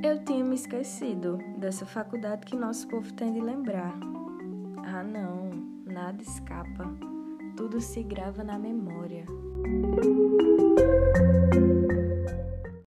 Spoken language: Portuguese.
Eu tinha me esquecido dessa faculdade que nosso povo tem de lembrar. Ah, não, nada escapa, tudo se grava na memória.